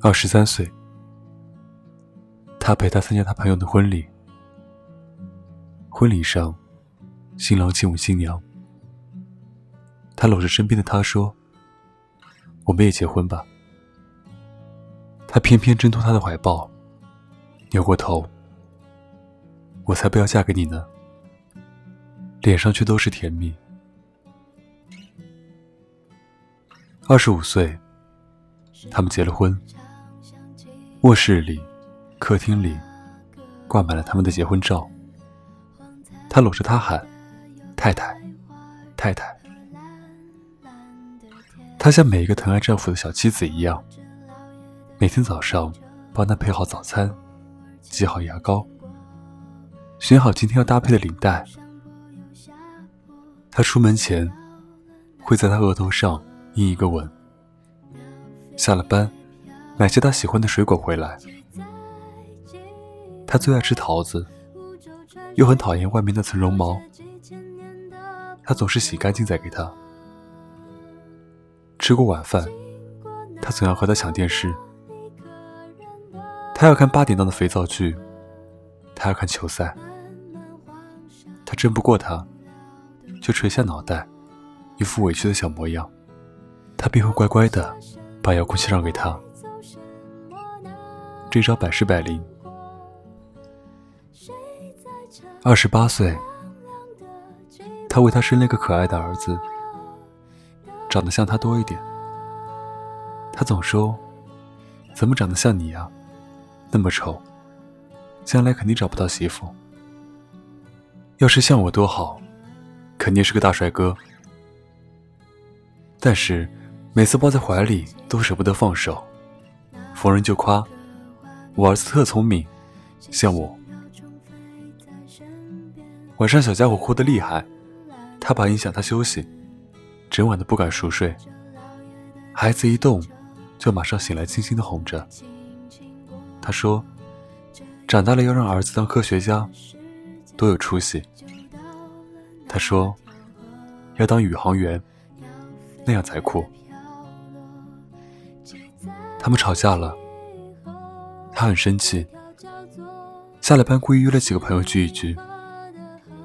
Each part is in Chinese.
二十三岁，他陪她参加他朋友的婚礼。婚礼上，新郎亲吻新娘，他搂着身边的她说：“我们也结婚吧。”他偏偏挣脱她的怀抱，扭过头：“我才不要嫁给你呢。”脸上却都是甜蜜。二十五岁，他们结了婚。卧室里、客厅里挂满了他们的结婚照。他搂着她喊：“太太，太太。”他像每一个疼爱丈夫的小妻子一样，每天早上帮他配好早餐，挤好牙膏，选好今天要搭配的领带。他出门前会在他额头上印一个吻。下了班。买些他喜欢的水果回来。他最爱吃桃子，又很讨厌外面那层绒毛。他总是洗干净再给他。吃过晚饭，他总要和他抢电视。他要看八点档的肥皂剧，他要看球赛。他争不过他，就垂下脑袋，一副委屈的小模样。他便会乖乖的把遥控器让给他。这招百试百灵。二十八岁，他为他生了个可爱的儿子，长得像他多一点。他总说：“怎么长得像你呀？那么丑，将来肯定找不到媳妇。要是像我多好，肯定是个大帅哥。”但是每次抱在怀里都舍不得放手，逢人就夸。我儿子特聪明，像我。晚上小家伙哭得厉害，他怕影响他休息，整晚都不敢熟睡。孩子一动，就马上醒来，轻轻的哄着。他说：“长大了要让儿子当科学家，多有出息。”他说：“要当宇航员，那样才酷。”他们吵架了。他很生气，下了班故意约了几个朋友聚一聚，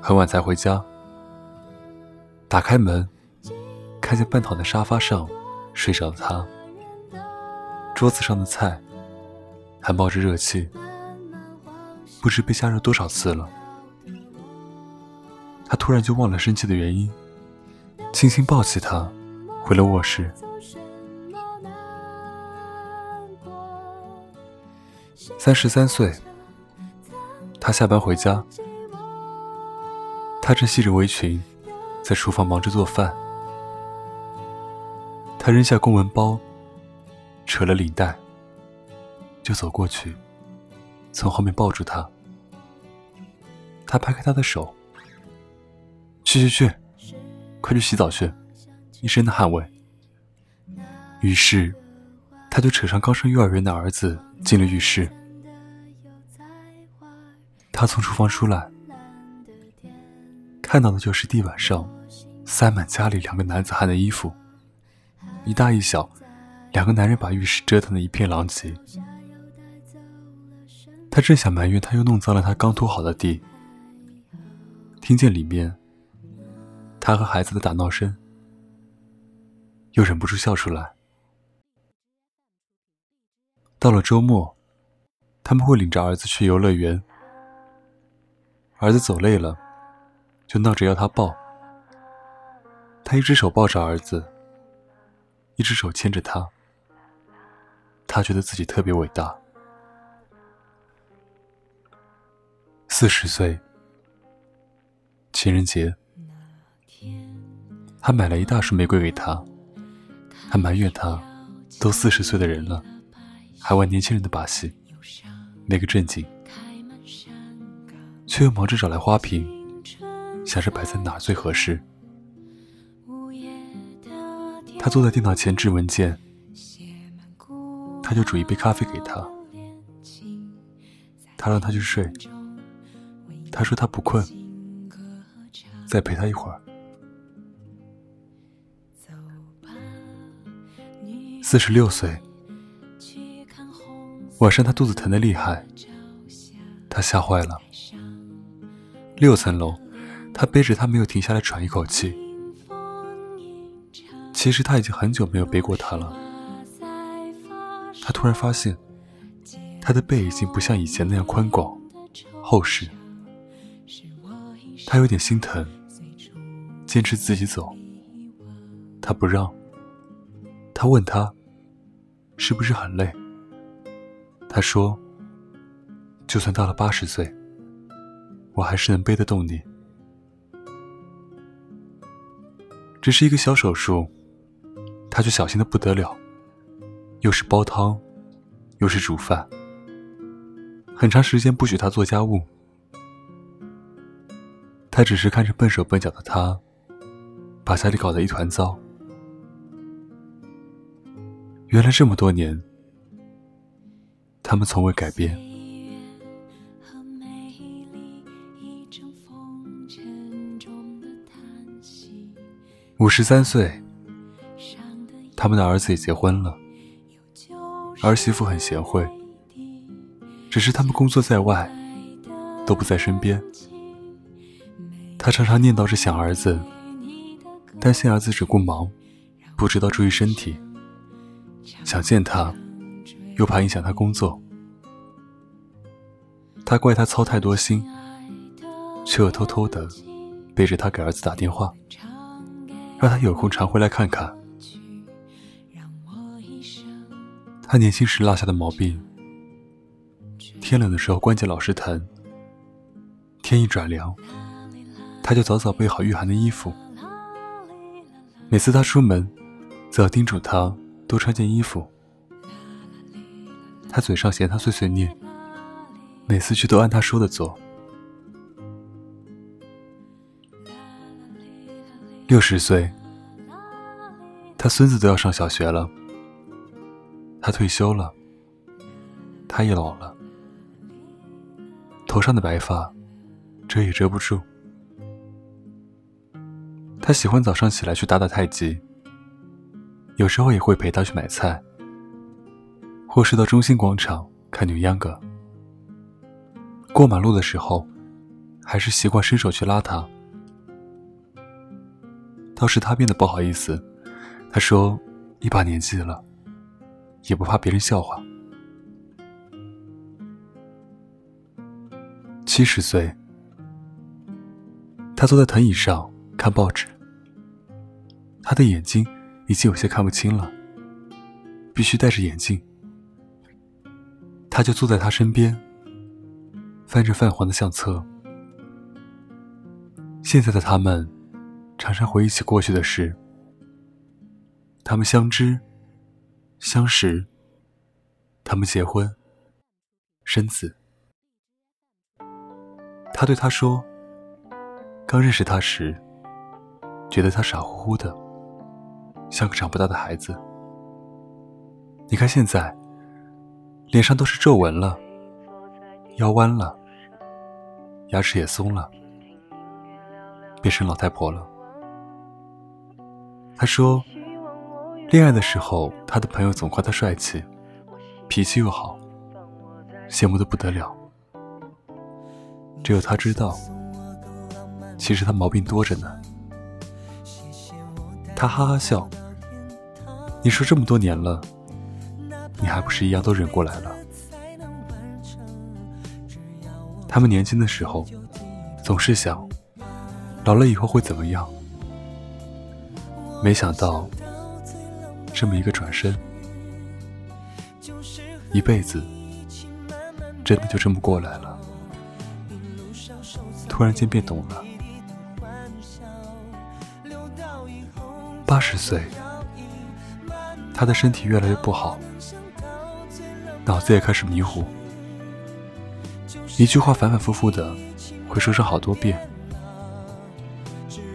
很晚才回家。打开门，看见半躺在沙发上睡着的他，桌子上的菜还冒着热气，不知被加热多少次了。他突然就忘了生气的原因，轻轻抱起他，回了卧室。三十三岁，他下班回家，他正系着围裙，在厨房忙着做饭。他扔下公文包，扯了领带，就走过去，从后面抱住他。他拍开他的手，去去去，快去洗澡去，一身的汗味。于是，他就扯上刚上幼儿园的儿子进了浴室。他从厨房出来，看到的就是地板上塞满家里两个男子汉的衣服，一大一小，两个男人把浴室折腾的一片狼藉。他正想埋怨他又弄脏了他刚拖好的地，听见里面他和孩子的打闹声，又忍不住笑出来。到了周末，他们会领着儿子去游乐园。儿子走累了，就闹着要他抱。他一只手抱着儿子，一只手牵着他。他觉得自己特别伟大。四十岁，情人节，他买了一大束玫瑰给他，还埋怨他，都四十岁的人了，还玩年轻人的把戏，没个正经。却又忙着找来花瓶，想着摆在哪最合适。他坐在电脑前制文件，他就煮一杯咖啡给他。他让他去睡，他说他不困，再陪他一会儿。四十六岁，晚上他肚子疼得厉害，他吓坏了。六层楼，他背着他没有停下来喘一口气。其实他已经很久没有背过他了。他突然发现，他的背已经不像以前那样宽广、厚实。他有点心疼，坚持自己走。他不让。他问他，是不是很累？他说：“就算到了八十岁，我还是能背得动你。只是一个小手术，他却小心的不得了，又是煲汤，又是煮饭，很长时间不许他做家务。他只是看着笨手笨脚的他，把家里搞得一团糟。原来这么多年。”他们从未改变。五十三岁，他们的儿子也结婚了，儿媳妇很贤惠，只是他们工作在外，都不在身边。他常常念叨着想儿子，担心儿子只顾忙，不知道注意身体，想见他。又怕影响他工作，他怪他操太多心，却又偷偷的背着他给儿子打电话，让他有空常回来看看。他年轻时落下的毛病，天冷的时候关节老是疼，天一转凉，他就早早备好御寒的衣服。每次他出门，则要叮嘱他多穿件衣服。他嘴上嫌他碎碎念，每次却都按他说的做。六十岁，他孙子都要上小学了，他退休了，他也老了，头上的白发遮也遮不住。他喜欢早上起来去打打太极，有时候也会陪他去买菜。或是到中心广场看扭秧歌，过马路的时候，还是习惯伸手去拉他。倒是他变得不好意思，他说：“一把年纪了，也不怕别人笑话。”七十岁，他坐在藤椅上看报纸，他的眼睛已经有些看不清了，必须戴着眼镜。他就坐在他身边，翻着泛黄的相册。现在的他们，常常回忆起过去的事。他们相知、相识，他们结婚、生子。他对他说：“刚认识他时，觉得他傻乎乎的，像个长不大的孩子。你看现在。”脸上都是皱纹了，腰弯了，牙齿也松了，变成老太婆了。他说，恋爱的时候，他的朋友总夸他帅气，脾气又好，羡慕的不得了。只有他知道，其实他毛病多着呢。他哈哈笑，你说这么多年了。你还不是一样都忍过来了？他们年轻的时候，总是想，老了以后会怎么样？没想到，这么一个转身，一辈子，真的就这么过来了。突然间变懂了，八十岁，他的身体越来越不好。脑子也开始迷糊，一句话反反复复的会说上好多遍。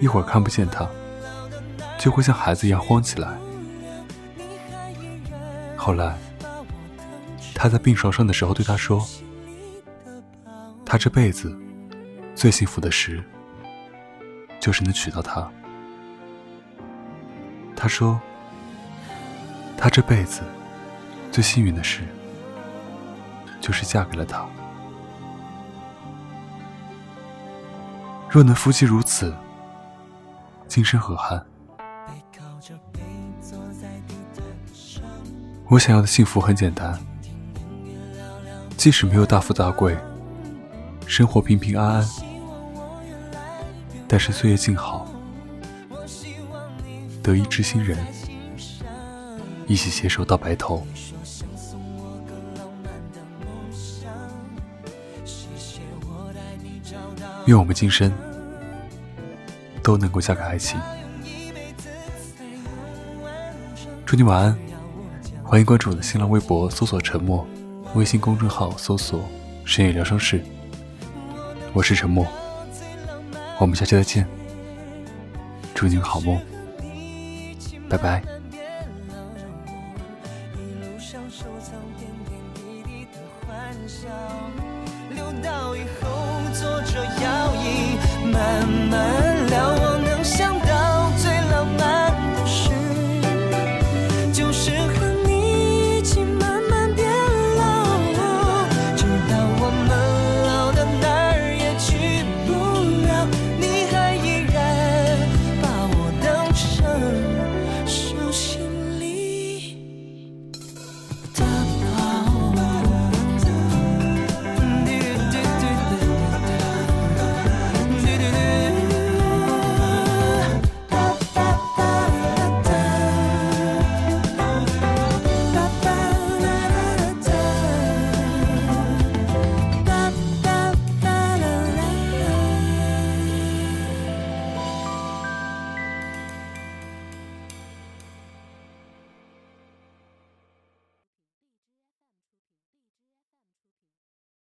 一会儿看不见他，就会像孩子一样慌起来。后来，他在病床上的时候对他说：“他这辈子最幸福的事，就是能娶到她。”他说：“他这辈子最幸运的事。”就是嫁给了他。若能夫妻如此，今生何憾？我想要的幸福很简单，即使没有大富大贵，生活平平安安，但是岁月静好，得一知心人，一起携手到白头。愿我们今生都能够嫁给爱情。祝你晚安，欢迎关注我的新浪微博，搜索“沉默”，微信公众号搜索“深夜疗伤室”。我是沉默，我们下期再见。祝你好梦，拜拜。流到以后，做着摇椅慢慢。